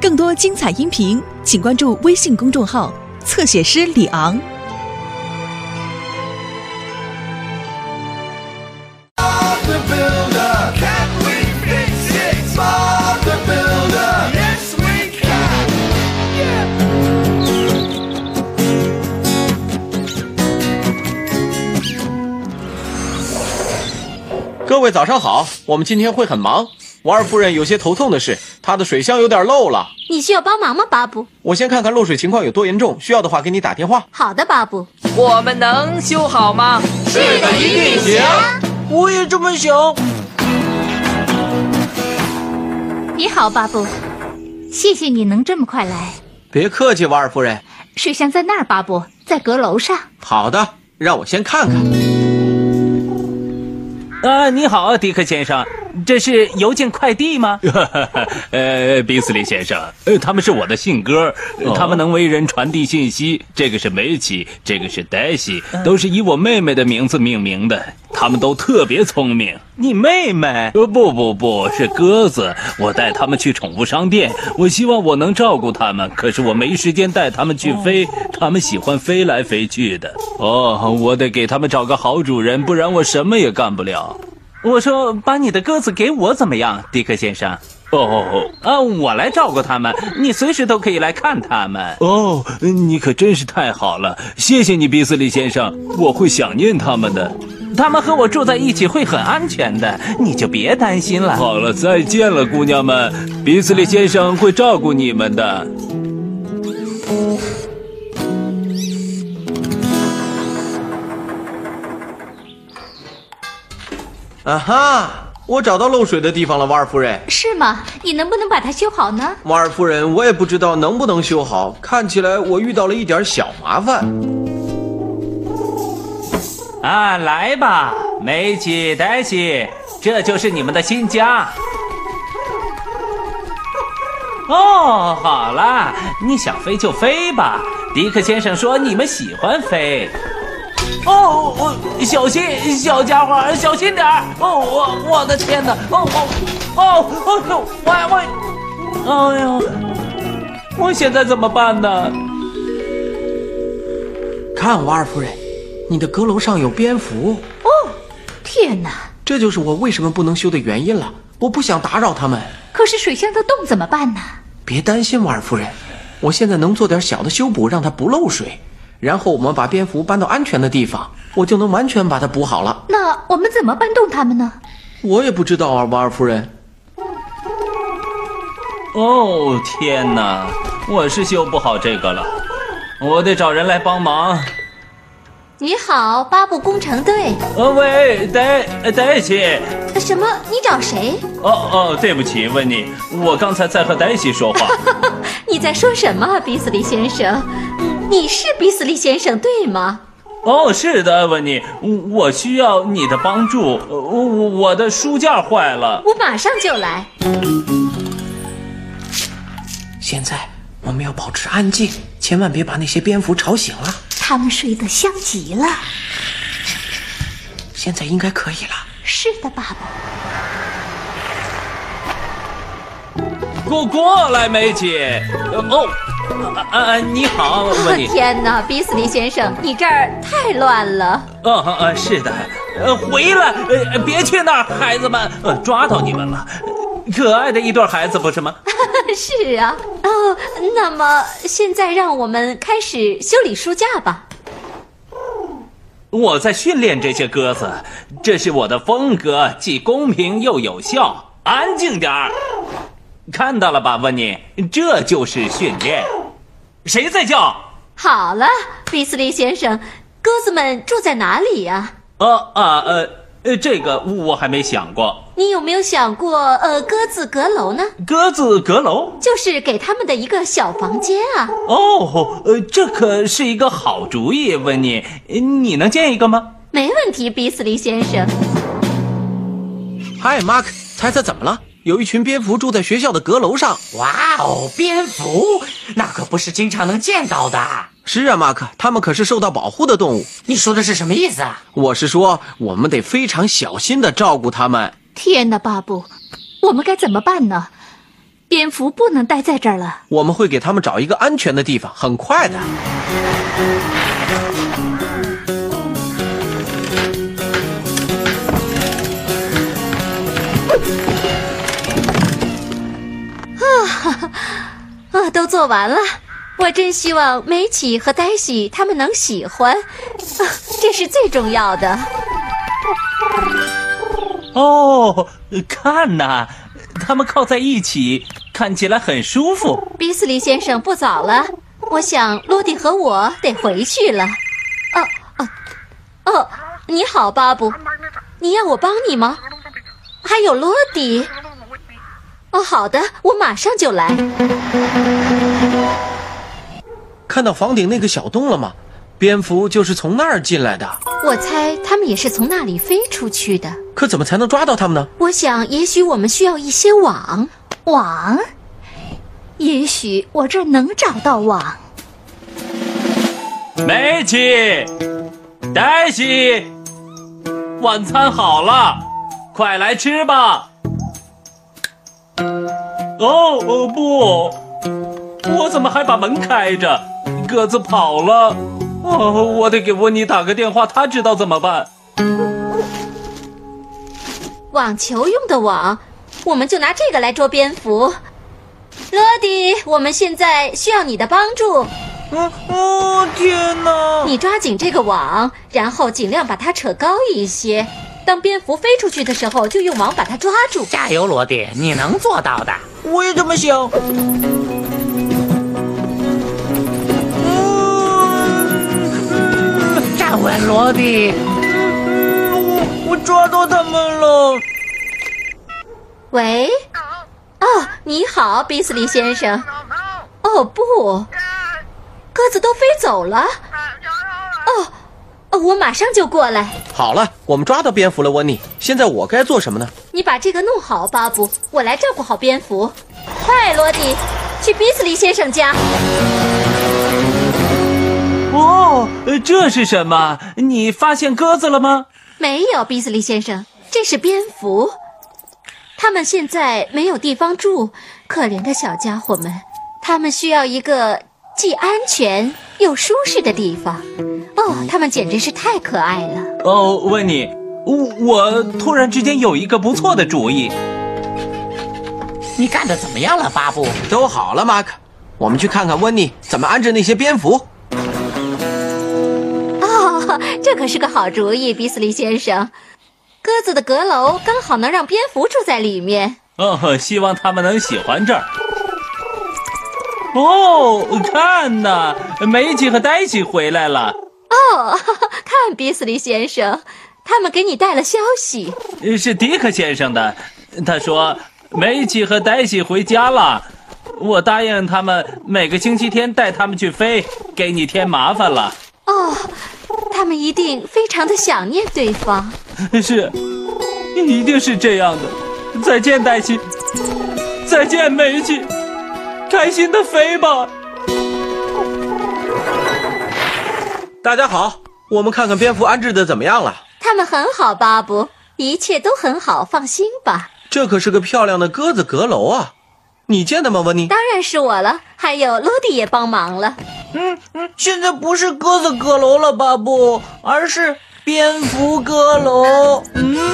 更多精彩音频请关注微信公众号，侧写师李昂。各位早上好，我们今天会很忙。瓦尔夫人有些头痛的是，她的水箱有点漏了。你需要帮忙吗，巴布？我先看看漏水情况有多严重，需要的话给你打电话。好的，巴布。我们能修好吗？是的，一定行。我也这么想。你好，巴布，谢谢你能这么快来。别客气，瓦尔夫人。水箱在那儿，巴布，在阁楼上。好的，让我先看看。啊，你好，迪克先生，这是邮件快递吗？呃，比斯利先生，呃，他们是我的信鸽，呃他们能为人传递信息。这个是梅奇，这个是黛西，都是以我妹妹的名字命名的。他们都特别聪明。你妹妹？呃，不不不是鸽子，我带他们去宠物商店，我希望我能照顾他们，可是我没时间带他们去飞，他们喜欢飞来飞去的。哦，我得给他们找个好主人，不然我什么也干不了。我说，把你的鸽子给我怎么样，迪克先生？哦啊，我来照顾他们，你随时都可以来看他们。哦，你可真是太好了，谢谢你，比斯利先生，我会想念他们的。他们和我住在一起会很安全的，你就别担心了。好了，再见了，姑娘们，比斯利先生会照顾你们的。啊哈，我找到漏水的地方了，瓦尔夫人。是吗？你能不能把它修好呢？瓦尔夫人，我也不知道能不能修好，看起来我遇到了一点小麻烦。啊，来吧，梅奇、黛西，这就是你们的新家。哦，好了，你想飞就飞吧。迪克先生说你们喜欢飞。哦，我小心，小家伙，小心点儿！哦，我我的天哪！哦哦哦哦，我我，哎呦，我现在怎么办呢？看，瓦尔夫人，你的阁楼上有蝙蝠，哦天哪！这就是我为什么不能修的原因了。我不想打扰他们。可是水箱的洞怎么办呢？别担心，瓦尔夫人，我现在能做点小的修补，让它不漏水。然后我们把蝙蝠搬到安全的地方，我就能完全把它补好了。那我们怎么搬动它们呢？我也不知道啊，瓦尔夫人。哦天哪，我是修不好这个了，我得找人来帮忙。你好，巴布工程队。呃，喂，黛黛西，什么？你找谁？哦哦，对不起，问你，我刚才在和黛西说话。你在说什么，比斯利先生？你是比斯利先生对吗？哦，是的，艾文尼，我需要你的帮助，呃我我的书架坏了。我马上就来。现在我们要保持安静，千万别把那些蝙蝠吵醒了。他们睡得香极了。现在应该可以了。是的，爸爸。过过来，梅奇。呃哦，啊啊，你好，温妮。天哪，比斯利先生，你这儿太乱了。哦啊，是的，呃，回来，呃，别去那儿，孩子们，呃，抓到你们了，可爱的一对孩子，不是吗？是啊。哦，那么现在让我们开始修理书架吧。我在训练这些鸽子，这是我的风格，既公平又有效。安静点儿，看到了吧，温妮，这就是训练。谁在叫？好了，比斯利先生，鸽子们住在哪里呀、呃啊呃呃，这个我还没想过。你有没有想过，呃，鸽子阁楼呢？鸽子阁楼？就是给他们的一个小房间啊。哦，呃，这可是一个好主意，温妮，你能建一个吗？没问题，比斯利先生。嗨，马克，猜猜怎么了？有一群蝙蝠住在学校的阁楼上。哇哦，蝙蝠，那可不是经常能见到的。是啊，马克，它们可是受到保护的动物。你说的是什么意思啊？我是说，我们得非常小心的照顾它们。天哪，巴布，我们该怎么办呢？蝙蝠不能待在这儿了。我们会给他们找一个安全的地方，很快的。做完了。我真希望梅奇和黛西他们能喜欢，啊，这是最重要的。哦，看呐，他们靠在一起，看起来很舒服。比斯利先生不早了，我想罗迪和我得回去了。哦哦哦，你好，巴布，你要我帮你吗？还有罗迪。哦，好的，我马上就来。看到房顶那个小洞了吗？蝙蝠就是从那儿进来的。我猜他们也是从那里飞出去的。可怎么才能抓到它们呢？我想，也许我们需要一些网。网，也许我这儿能找到网。梅奇，黛西，晚餐好了，快来吃吧。哦哦不，我怎么还把门开着？鸽子跑了。哦，我得给温妮打个电话，他知道怎么办。网球用的网，我们就拿这个来捉蝙蝠。罗迪，我们现在需要你的帮助。嗯哦，天哪！你抓紧这个网，然后尽量把它扯高一些。当蝙蝠飞出去的时候，就用网把它抓住。加油，罗迪，你能做到的。我也这么想。站稳，罗迪。我我抓到他们了。喂，哦，你好，比斯利先生。哦不，鸽子都飞走了。我马上就过来。好了，我们抓到蝙蝠了，温妮。现在我该做什么呢？你把这个弄好，巴布，我来照顾好蝙蝠。快，罗迪，去比斯利先生家。哦，呃这是什么？你发现鸽子了吗？没有，比斯利先生，这是蝙蝠。他们现在没有地方住，可怜的小家伙们，他们需要一个既安全又舒适的地方。哦，他们简直是太可爱了。哦，温妮，我我突然之间有一个不错的主意。你干的怎么样了，巴布？都好了，马克。我们去看看温妮怎么安置那些蝙蝠。哦，这可是个好主意，比斯利先生。鸽子的阁楼刚好能让蝙蝠住在里面。哦，希望他们能喜欢这儿。哦，看呐，梅吉和黛西回来了。哦，看比斯利先生，他们给你带了消息。呃是迪克先生的，他说梅吉和黛西回家了。我答应他们每个星期天带他们去飞，给你添麻烦了。哦，他们一定非常的想念对方。是，一定是这样的。再见，黛西。再见，梅吉。开心的飞吧。大家好，我们看看蝙蝠安置的怎么样了。他们很好，巴布，一切都很好，放心吧。这可是个漂亮的鸽子阁楼啊！你建的吗，温妮？当然是我了，还有罗迪也帮忙了。嗯嗯，现在不是鸽子阁楼了，巴布，而是蝙蝠阁楼。嗯。